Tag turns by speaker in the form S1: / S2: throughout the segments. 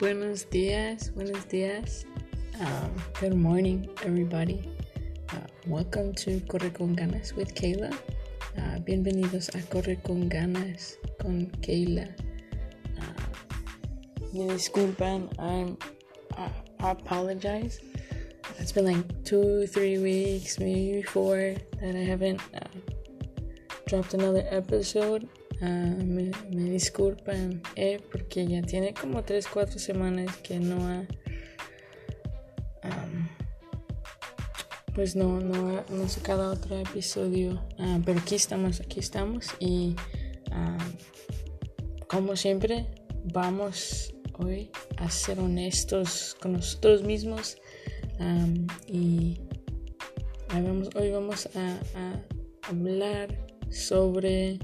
S1: Buenos dias, buenos dias. Um, good morning, everybody. Uh, welcome to Corre con Ganas with Kayla. Uh, bienvenidos a Corre con Ganas con Kayla. Uh, me disculpan, I'm, I, I apologize. It's been like two, three weeks, maybe four, that I haven't uh, dropped another episode. Uh, me, disculpan eh, porque ya tiene como 3, 4 semanas que no ha pues no, no, ha, no sacado otro episodio. Uh, pero aquí estamos, aquí estamos y como siempre vamos hoy a ser honestos con nosotros mismos y hoy vamos a, hablar sobre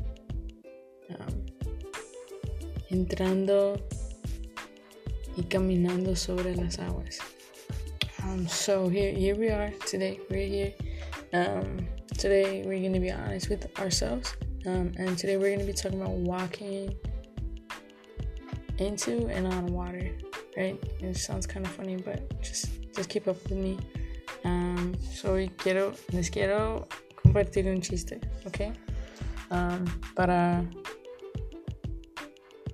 S1: entrando y caminando sobre las aguas. Um, so here, here we are today. We're here. Um, today we're going to be honest with ourselves, um, and today we're going to be talking about walking into and on water. Right? It sounds kind of funny, but just just keep up with me. Um, so quiero les quiero compartir un chiste, ¿ok? Um, para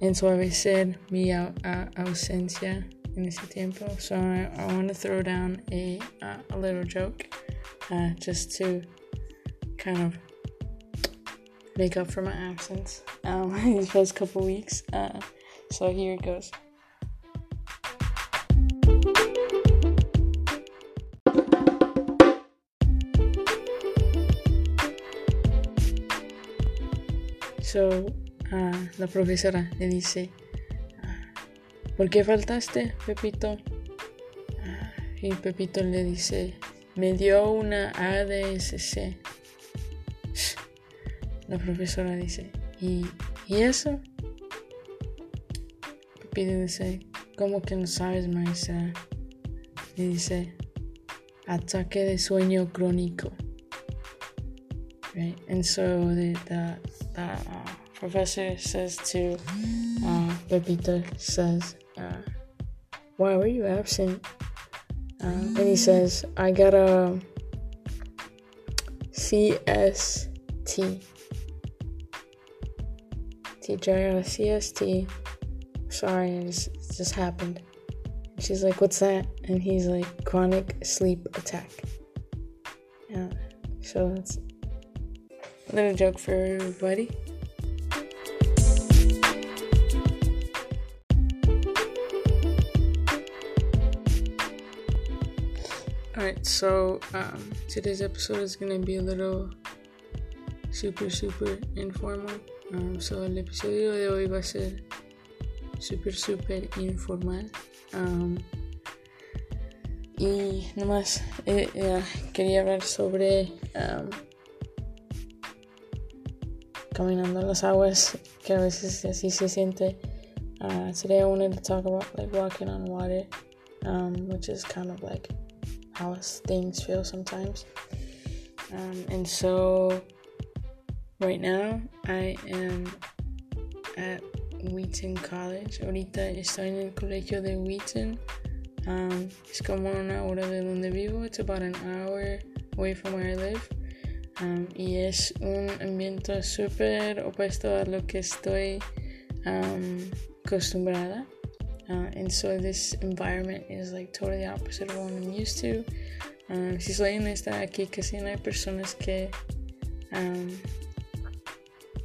S1: ensuavecer mi ausencia en ese tiempo. So I, I want to throw down a, a little joke uh, just to kind of make up for my absence um, these past couple weeks. Uh, so here it goes. So, uh, la profesora le dice, ¿por qué faltaste, Pepito? Uh, y Pepito le dice, me dio una ADSC. La profesora dice, ¿y, ¿y eso? Pepito dice, ¿cómo que no sabes, maestra? Le dice, ataque de sueño crónico. Right? And so the, the, professor says to uh, Pepito, says, uh, why were you absent? Uh, and he says, I got a CST. Teacher, I got a CST. Sorry, it just, it just happened. She's like, what's that? And he's like, chronic sleep attack. Yeah, so that's a little joke for everybody. Alright, so um, today's episode is gonna be a little super, super informal. Um, so el episodio de hoy va a ser super, super informal. Um, y nomás eh, eh, quería hablar sobre caminando en las aguas, que a veces así se siente. Uh, today I wanted to talk about like walking on water, um, which is kind of like how things feel sometimes. Um, and so, right now, I am at Wheaton College. Ahorita estoy en el colegio de Wheaton. Um, es como una hora de donde vivo. It's about an hour away from where I live. Um, y es un ambiente súper opuesto a lo que estoy um, acostumbrada. Uh, and so this environment is like totally opposite of what I'm used to. Um, si soy honesta, aquí casi no hay personas que um,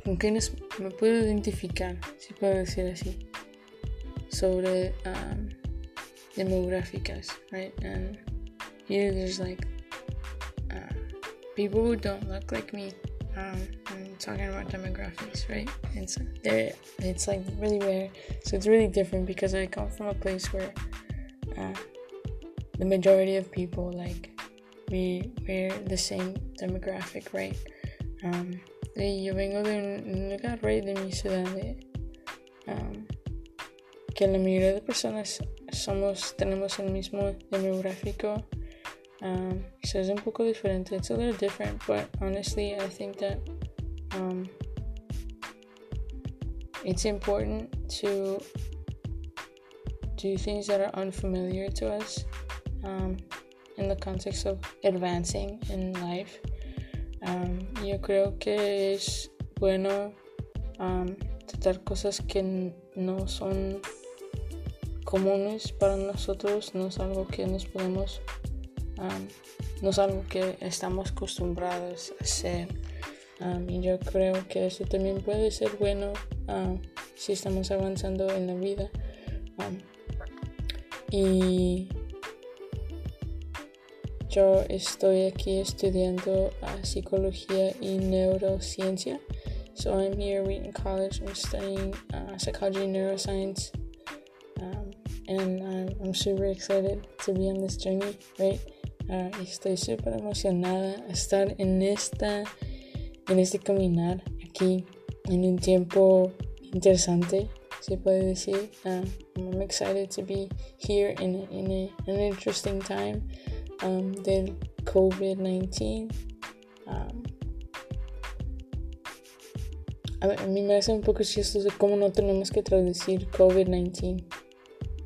S1: con quienes me puedo identificar, si puedo decir así, sobre um, right? And here there's like uh, people who don't look like me. Um, I'm talking about demographics, right? And so there, it's like really rare. So it's really different because I come from a place where uh, the majority of people like we we're the same demographic, right? Um, yo vengo de un lugar, right, de mi ciudad, de, um, que la mayoría de personas somos tenemos el mismo demográfico. Um, it's un poco diferente. It's a little different, but honestly, I think that um, it's important to do things that are unfamiliar to us um, in the context of advancing in life. Um, yo creo que es bueno um, tratar cosas que no son comunes para nosotros, no es algo que nos podemos, um, no es algo que estamos acostumbrados a hacer. Um, y yo creo que eso también puede ser bueno um, si estamos avanzando en la vida. Um, y yo estoy aquí estudiando uh, psicología y neurociencia. So I'm here in college. I'm studying uh, psychology and neuroscience. Um, and I'm, super excited to be on this journey, right? Uh, estoy súper emocionada a estar en esta en este caminar aquí en un tiempo interesante, se puede decir. Uh, I'm excited to be here in, in a, an interesting time um, del COVID-19. Um, a, mí me hace un poco chistoso cómo no tenemos que traducir COVID-19.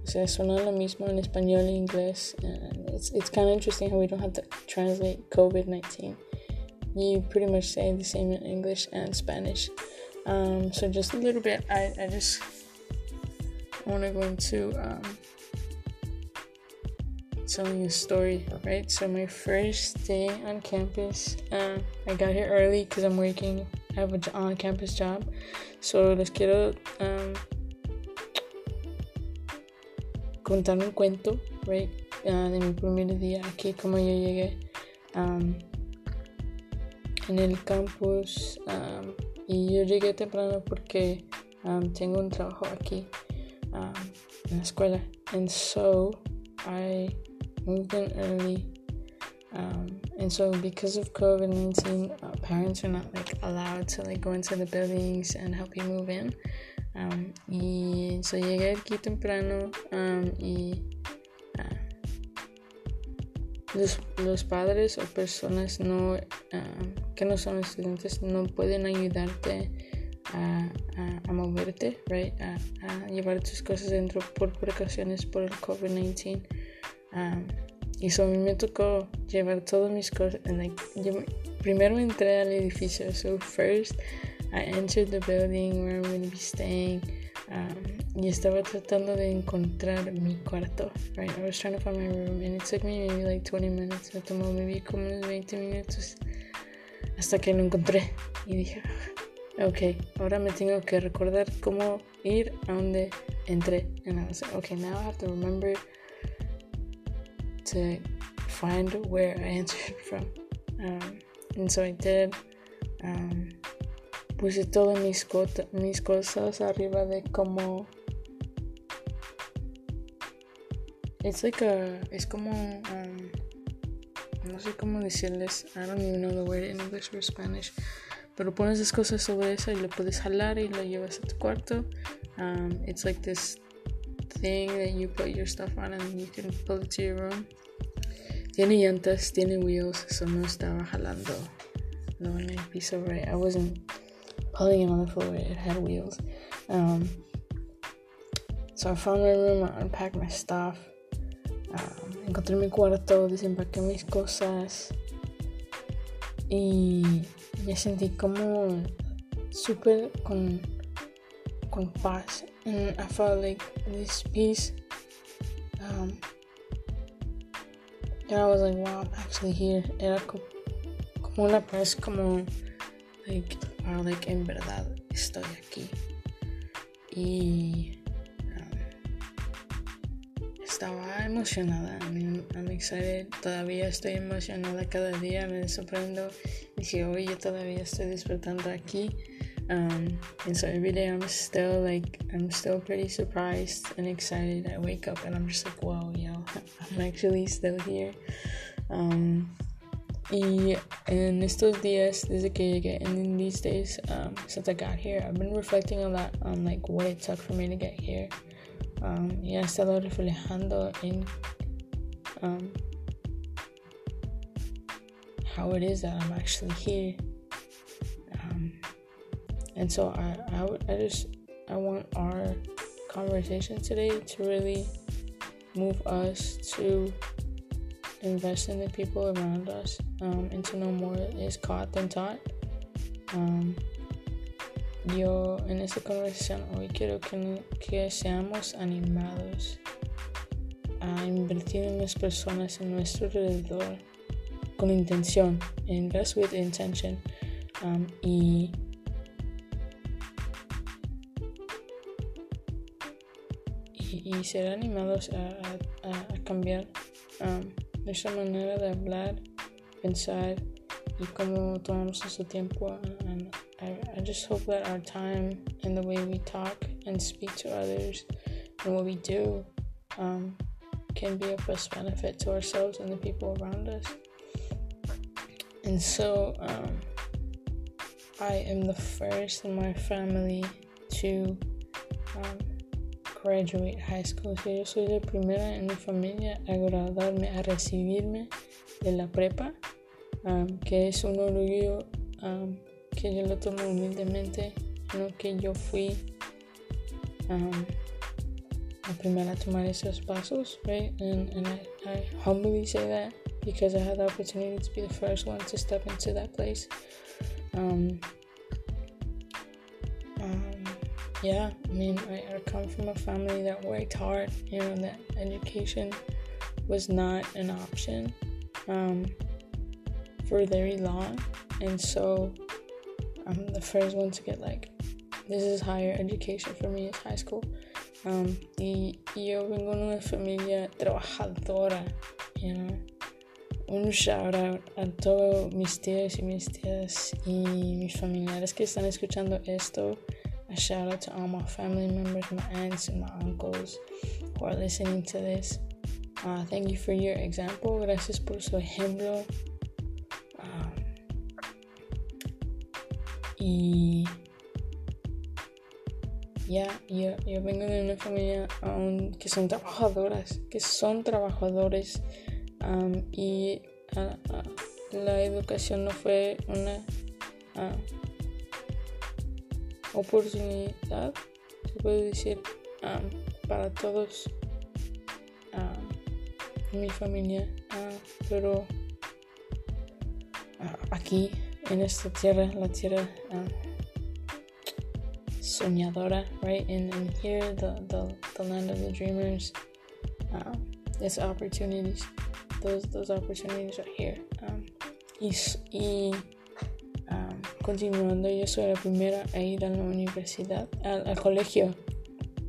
S1: O sea, suena lo mismo en español e inglés. And it's, it's kind of interesting how we don't have to translate COVID-19. you pretty much say the same in English and Spanish. Um, so just a little bit, I, I just want to go into um, telling a story, right? So my first day on campus, uh, I got here early because I'm working. I have an on-campus job, so les quiero um, contar un cuento, right? Uh, de mi primer día aquí, como yo llegué. Um, en el campus um, y yo llegué temprano porque um, tengo un trabajo aquí en la escuela and so I moved in early and so because of COVID-19 uh, parents are not like allowed to like go into the buildings and help you move in um, y so llegué aquí temprano um, y los, los padres o personas no, uh, que no son estudiantes no pueden ayudarte a, a, moverte, right? a, llevar tus cosas dentro por precauciones por el COVID-19. Um, y eso a mí me tocó llevar todas mis cosas. Like, primero entré al edificio. So first I entered the building where I'm going to be staying. Um, y estaba tratando de encontrar mi cuarto, right? I was trying to find my room and it took me maybe like 20 minutes. Me tomó maybe como unos 20 minutos hasta que lo encontré y dije, ok, ahora me tengo que recordar cómo ir a donde entré. And I was like, okay, now I have to remember to find where I entered from. Um, and so I did. Um, puse todas mis, mis cosas arriba de como it's like a es como um, no sé cómo decirles I don't even know the word in English or Spanish pero pones las cosas sobre eso y lo puedes jalar y lo llevas a tu cuarto um, it's like this thing that you put your stuff on and you can pull it to your room tiene llantas tiene wheels eso no estaba jalando no en el piso right I wasn't pulling it on the floor. It had wheels. Um, so I found my room, I unpacked my stuff. Encontré mi cuarto, desempaqué mis cosas. Y me sentí como súper con, con paz. And I felt like this peace. Um, and I was like, wow, I'm actually here. Era como, una paz, como, like, wow, like en verdad estoy aquí. Y estaba emocionada. I'm excited. Todavía estoy emocionada cada día. Me sorprendo. Dije, oye, todavía estoy despertando aquí. Um, and so every day I'm still like, I'm still pretty surprised and excited. I wake up and I'm just like, wow, yo, I'm actually still here. Um, Y en estos días, desde que llegué, and in these days, um, since I got here, I've been reflecting a lot on like what it took for me to get here. Um, y he estado reflejando en um, how it is that I'm actually here. Um, and so I, I, I just, I want our conversation today to really move us to invest in the people around us um, and to know more is caught than taught. Um, yo en esta conversación hoy quiero que, que seamos animados a invertir en las personas en nuestro alrededor con intención, invest with intention um, y y, ser animados a, a, a cambiar um, nuestra manera de hablar, pensar y cómo tomamos nuestro tiempo. And I, I just hope that our time and the way we talk and speak to others and what we do um, can be of best benefit to ourselves and the people around us. And so um, I am the first in my family to um, graduate high school. yo soy la primera en mi familia a graduarme, a recibirme de la prepa, um, que es un orgullo um, que yo lo tomo humildemente, no que yo fui um, la primera a tomar esos pasos, right? And, and I, I humbly say that because I had the opportunity to be the first one to step into that place. Um, yeah, I mean, I, I come from a family that worked hard, you know, that education was not an option um, for very long. And so I'm the first one to get like, this is higher education for me, it's high school. Um, y yo vengo de una familia trabajadora, you know. Un shout out a todos mis tíos y mis tías y mis familiares que están escuchando esto. A shout out to all my family members, my aunts, and my uncles who are listening to this. Uh, thank you for your example. Gracias por su ejemplo. Y ya, yo, yo vengo de una familia um, que son trabajadoras, que son trabajadores y la educación no fue una oportunidad, se puede decir, para todos mi familia, uh, pero uh, aquí en esta tierra, la tierra uh, soñadora, right? And, and here, the, the, the land of the dreamers, uh, there's opportunities. Those, those opportunities are here. Um, y, y Continuando, yo soy la primera a ir a la universidad, al, al colegio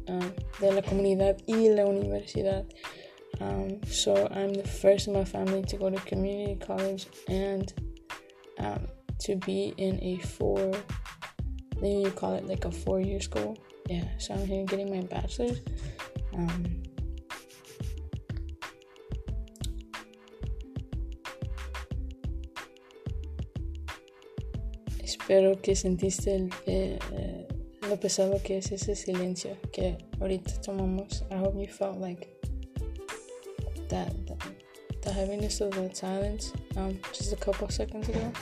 S1: um, de la comunidad y la universidad. Um, so I'm the first in my family to go to community college and um, to be in a four, maybe you call it like a four year school. Yeah, so I'm here getting my bachelor's. Um, Espero que sentiste el, eh, eh, lo pesado que es ese silencio que ahorita tomamos. I hope you felt like that, that the heaviness of that silence um, just a couple seconds ago,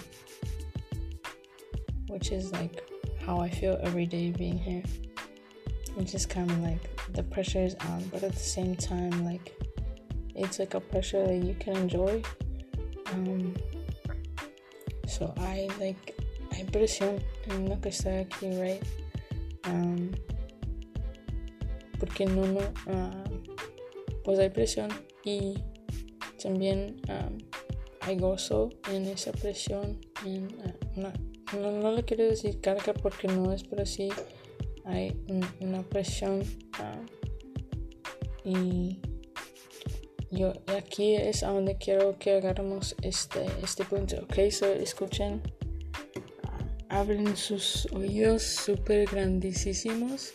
S1: which is like how I feel every day being here. It's just kind of like the pressure is on, but at the same time, like it's like a pressure that you can enjoy. Um, so I like I presión en lo que está aquí, right? Um, porque no, no, uh, pues hay presión y también um, hay gozo en esa presión. En, uh, una, no, no le quiero decir carga porque no es, pero sí hay un, una presión uh, y yo aquí es a donde quiero que agarremos este, este punto, ok, so escuchen abren sus oídos super grandísimos.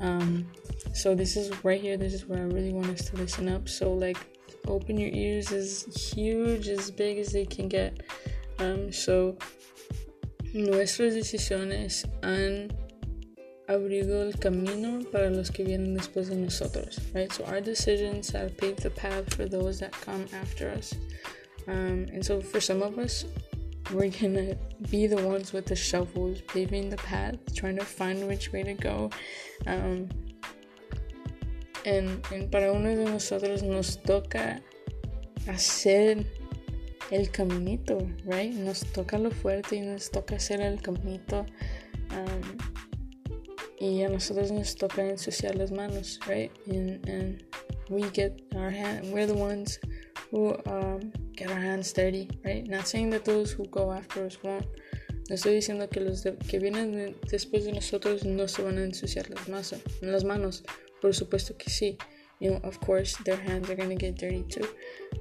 S1: Um, so this is right here. This is where I really want us to listen up. So like, open your ears as huge, as big as they can get. Um, so nuestras decisiones han abrido el camino para los que vienen después de nosotros, right? So our decisions have paved the path for those that come after us. Um, and so for some of us, we're gonna be the ones with the shovels paving the path, trying to find which way to go. Um, and, en, para uno de nosotros nos toca hacer el caminito, right? Nos toca lo fuerte y nos toca hacer el caminito. Um, y a nosotros nos toca ensuciar las manos, right? And, and we get our hand, we're the ones who um, get our hands dirty, right? Not saying that those who go after us won't. No estoy diciendo que los de, que vienen de, después de nosotros no se van a ensuciar las, manos, las manos. Por supuesto que sí. You know, of course, their hands are gonna get dirty too.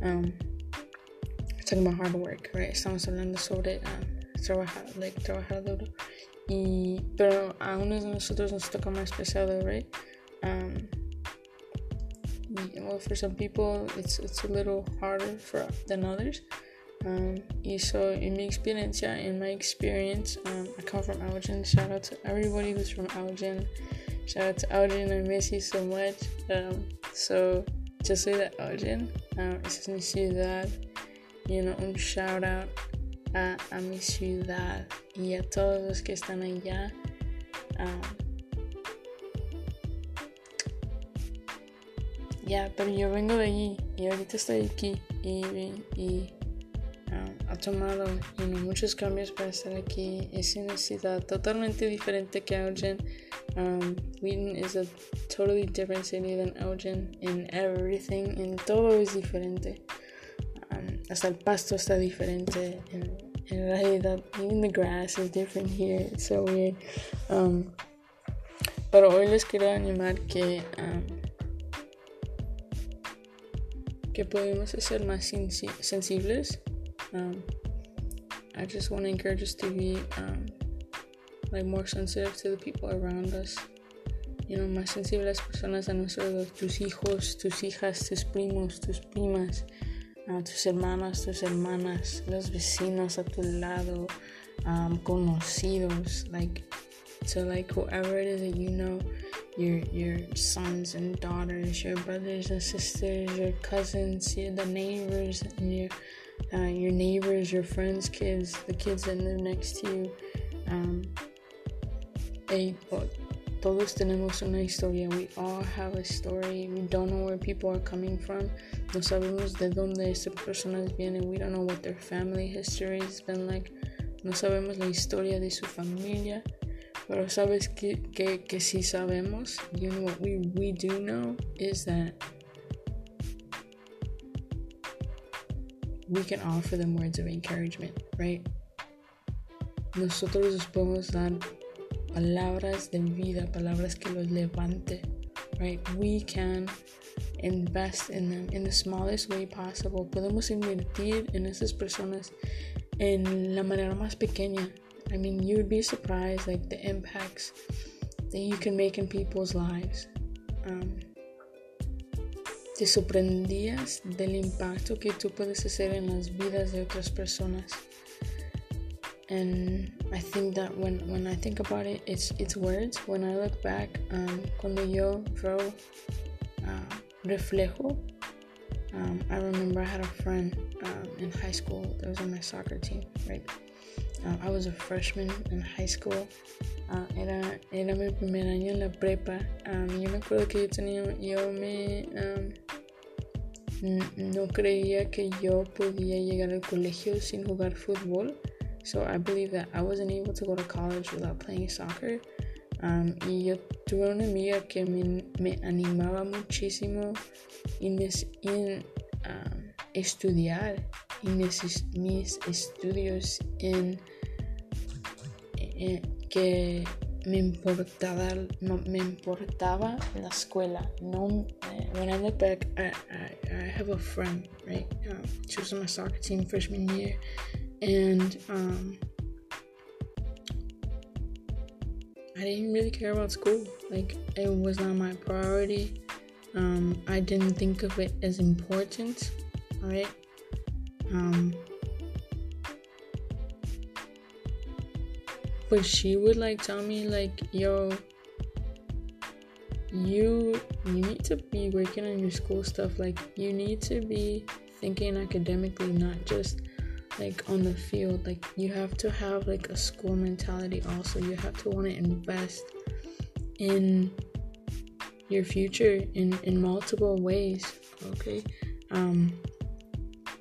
S1: Um, talking about hard work, right? Estamos hablando sobre um, trabajar, like, trabajar duro. Y, pero a unos de nosotros nos toca más pesado, right? Um, well, for some people, it's, it's a little harder for, than others. Um, y so, in mi experiencia, in my experience, um, I come from Elgin. Shout out to everybody who's from Elgin. Shout out to Elgin. I miss you so much. Um, so, yo soy de Elgin. Um, es mi ciudad. You know, un shout out a, a mi ciudad y a todos los que están allá. Um, ya, pero yo vengo de allí y ahorita estoy aquí y, y um, ha tomado muchos cambios para estar aquí. Es una ciudad totalmente diferente que Elgin. Um, Wheaton is a totally different city than Elgin in everything, en todo es diferente. Hasta el pasto está diferente. En, en realidad, even the grass is different here. It's so weird. Um, pero hoy les quiero animar que um, que podemos ser más sensibles. Um, I just want to encourage us to be um, like more sensitive to the people around us. You know, más sensibles personas a nosotros, tus hijos, tus hijas, tus primos, tus primas, uh, tus hermanos, tus hermanas, los vecinos a tu lado, um, conocidos, like so like whoever it is that you know your your sons and daughters, your brothers and sisters, your cousins, your, the neighbors, and your uh, your neighbors, your friends' kids, the kids that live next to you. Um, they, todos tenemos una historia. We all have a story. We don't know where people are coming from. No sabemos de dónde estas personas vienen. We don't know what their family history has been like. No sabemos la historia de su familia. Pero sabes que, que, que si sabemos, you know what we, we do know is that we can offer them words of encouragement, right? Nosotros les podemos dar palabras de vida, palabras que los levante, right? We can invest in them in the smallest way possible. Podemos invertir en esas personas en la manera más pequeña I mean, you would be surprised like the impacts that you can make in people's lives. Um, te sorprendías del impacto que tú puedes hacer en las vidas de otras personas. And I think that when, when I think about it, it's it's words. When I look back, um, cuando yo veo uh, reflejo, um, I remember I had a friend um, in high school that was on my soccer team, right? Uh, I was a freshman in high school. Uh, era, era mi primer año en la prepa. Um, yo me acuerdo que yo tenía, yo me, um, no creía que yo podía llegar al colegio sin jugar fútbol. So I believe that I wasn't able to go to college without playing soccer. Um, y yo tuve una amiga que me, me animaba muchísimo en, en um, estudiar en mis, mis estudios en eh, que me importaba, no, me importaba la escuela. No, eh, when I look back, I, I, I have a friend, right? Um, she was on my soccer team freshman year, and um, I didn't really care about school. Like it was not my priority. Um, I didn't think of it as important, right? Um, but she would like tell me like yo you you need to be working on your school stuff like you need to be thinking academically not just like on the field like you have to have like a school mentality also. You have to want to invest in your future in, in multiple ways, okay? Um,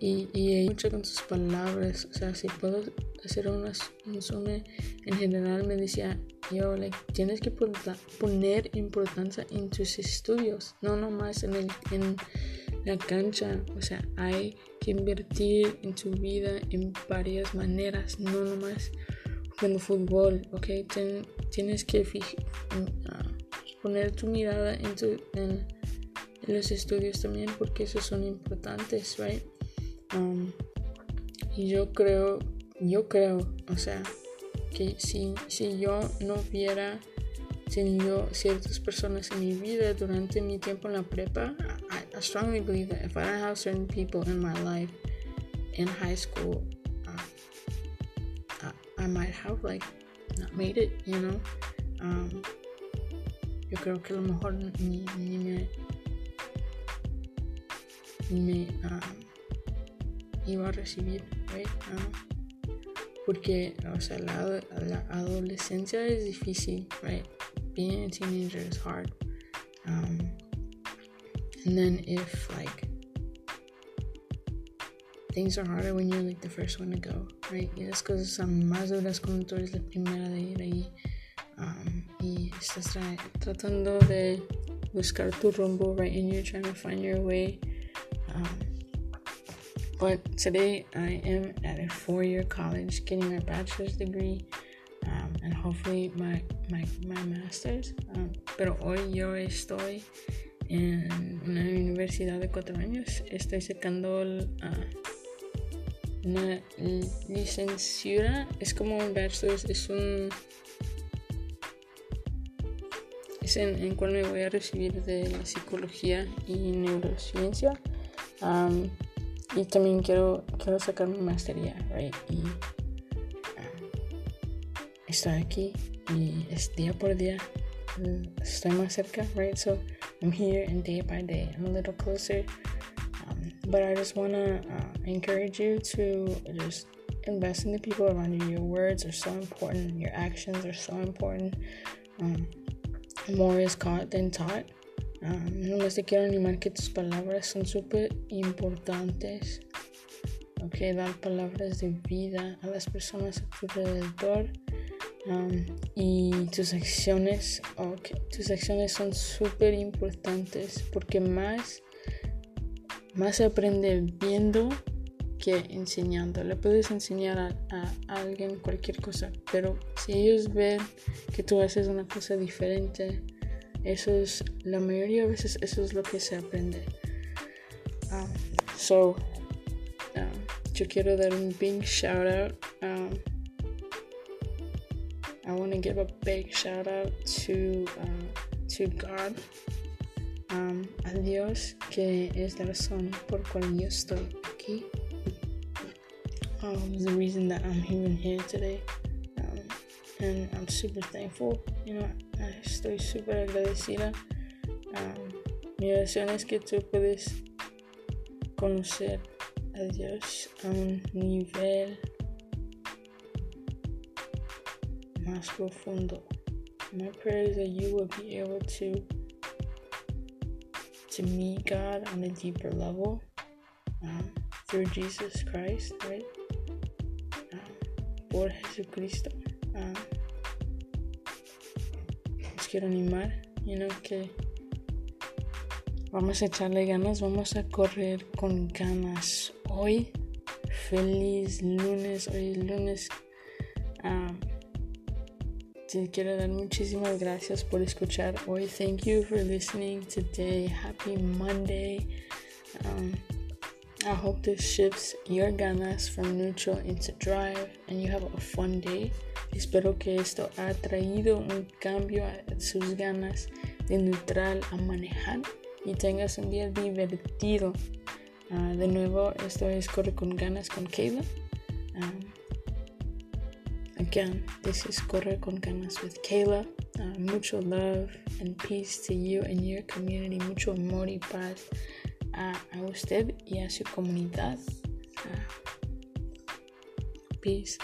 S1: y, y mucho con sus palabras, o sea, si puedo hacer un zoom en general me decía, yo, like, tienes que poner importancia en tus estudios, no nomás en, el, en la cancha, o sea, hay que invertir en tu vida en varias maneras, no nomás jugando fútbol, ok, tienes que uh, poner tu mirada en, los estudios también porque esos son importantes, right? Um, y yo creo, yo creo, o sea, que si, si yo no hubiera tenido ciertas personas en mi vida durante mi tiempo en la prepa, strongly believe that if I don't have certain people in my life in high school, uh, I, I might have like not made it, you know. Um, yo creo que a lo mejor ni, me, me um, iba a recibir, right? Um, porque, o sea, la, la, adolescencia es difícil, right? Being a teenager is hard. Um, and then if like things are harder when you're like the first one to go, right? Y las cosas son más duras cuando tú eres la primera de ir ahí um, y estás tra tratando de buscar tu rumbo, right? And you're trying to find your way. Um, but today I am at a four year college getting my bachelor's degree um, and hopefully my, my, my master's. Um, pero hoy yo estoy en una universidad de cuatro años. Estoy sacando uh, una licenciatura. Es como un bachelor's, es un. Es en, en cual me voy a recibir de la psicología y neurociencia. Um, y también quiero, quiero sacar mi maestría, right? Y um, estoy aquí y es día por día. Estoy más cerca, right? So I'm here and day by day. I'm a little closer. Um, but I just want to uh, encourage you to just invest in the people around you. Your words are so important. Your actions are so important. Um, more is caught than taught. Um, no te quiero animar que tus palabras son súper importantes. Ok, dar palabras de vida a las personas a tu alrededor. Y tus acciones, tus acciones son súper importantes porque más, más aprende viendo que enseñando. Le puedes enseñar a, alguien cualquier cosa, pero si ellos ven que tú haces una cosa diferente, eso es, la mayoría de veces eso es lo que se aprende. Um, so, yo quiero dar un big shout out. Um, I want to give a big shout out to, uh, to God, um, a Dios, que es la razón por cual yo estoy aquí. Um, the reason that I'm even here today. Um, and I'm super thankful, you know, estoy súper agradecida. mi oración es que tú puedes conocer a Dios a un nivel más profundo. My prayer is that you will be able to to meet God on a deeper level um, through Jesus Christ, right? Um, por Jesucristo. Um, quiero animar, you know, que vamos a echarle ganas, vamos a correr con ganas. Hoy, feliz lunes, hoy es lunes. Quiero dar muchísimas gracias por escuchar hoy. Thank you for listening today. Happy Monday. Um, I hope this shifts your ganas from neutral into drive and you have a fun day. Espero que esto ha traído un cambio a sus ganas de neutral a manejar y tengas un día divertido. Uh, de nuevo, esto es Corre con Ganas con Kayla. Um, again, this is Corre con Ganas with Kayla. Uh, mucho love and peace to you and your community. Mucho amor y paz a, a usted y a su comunidad. Uh, peace.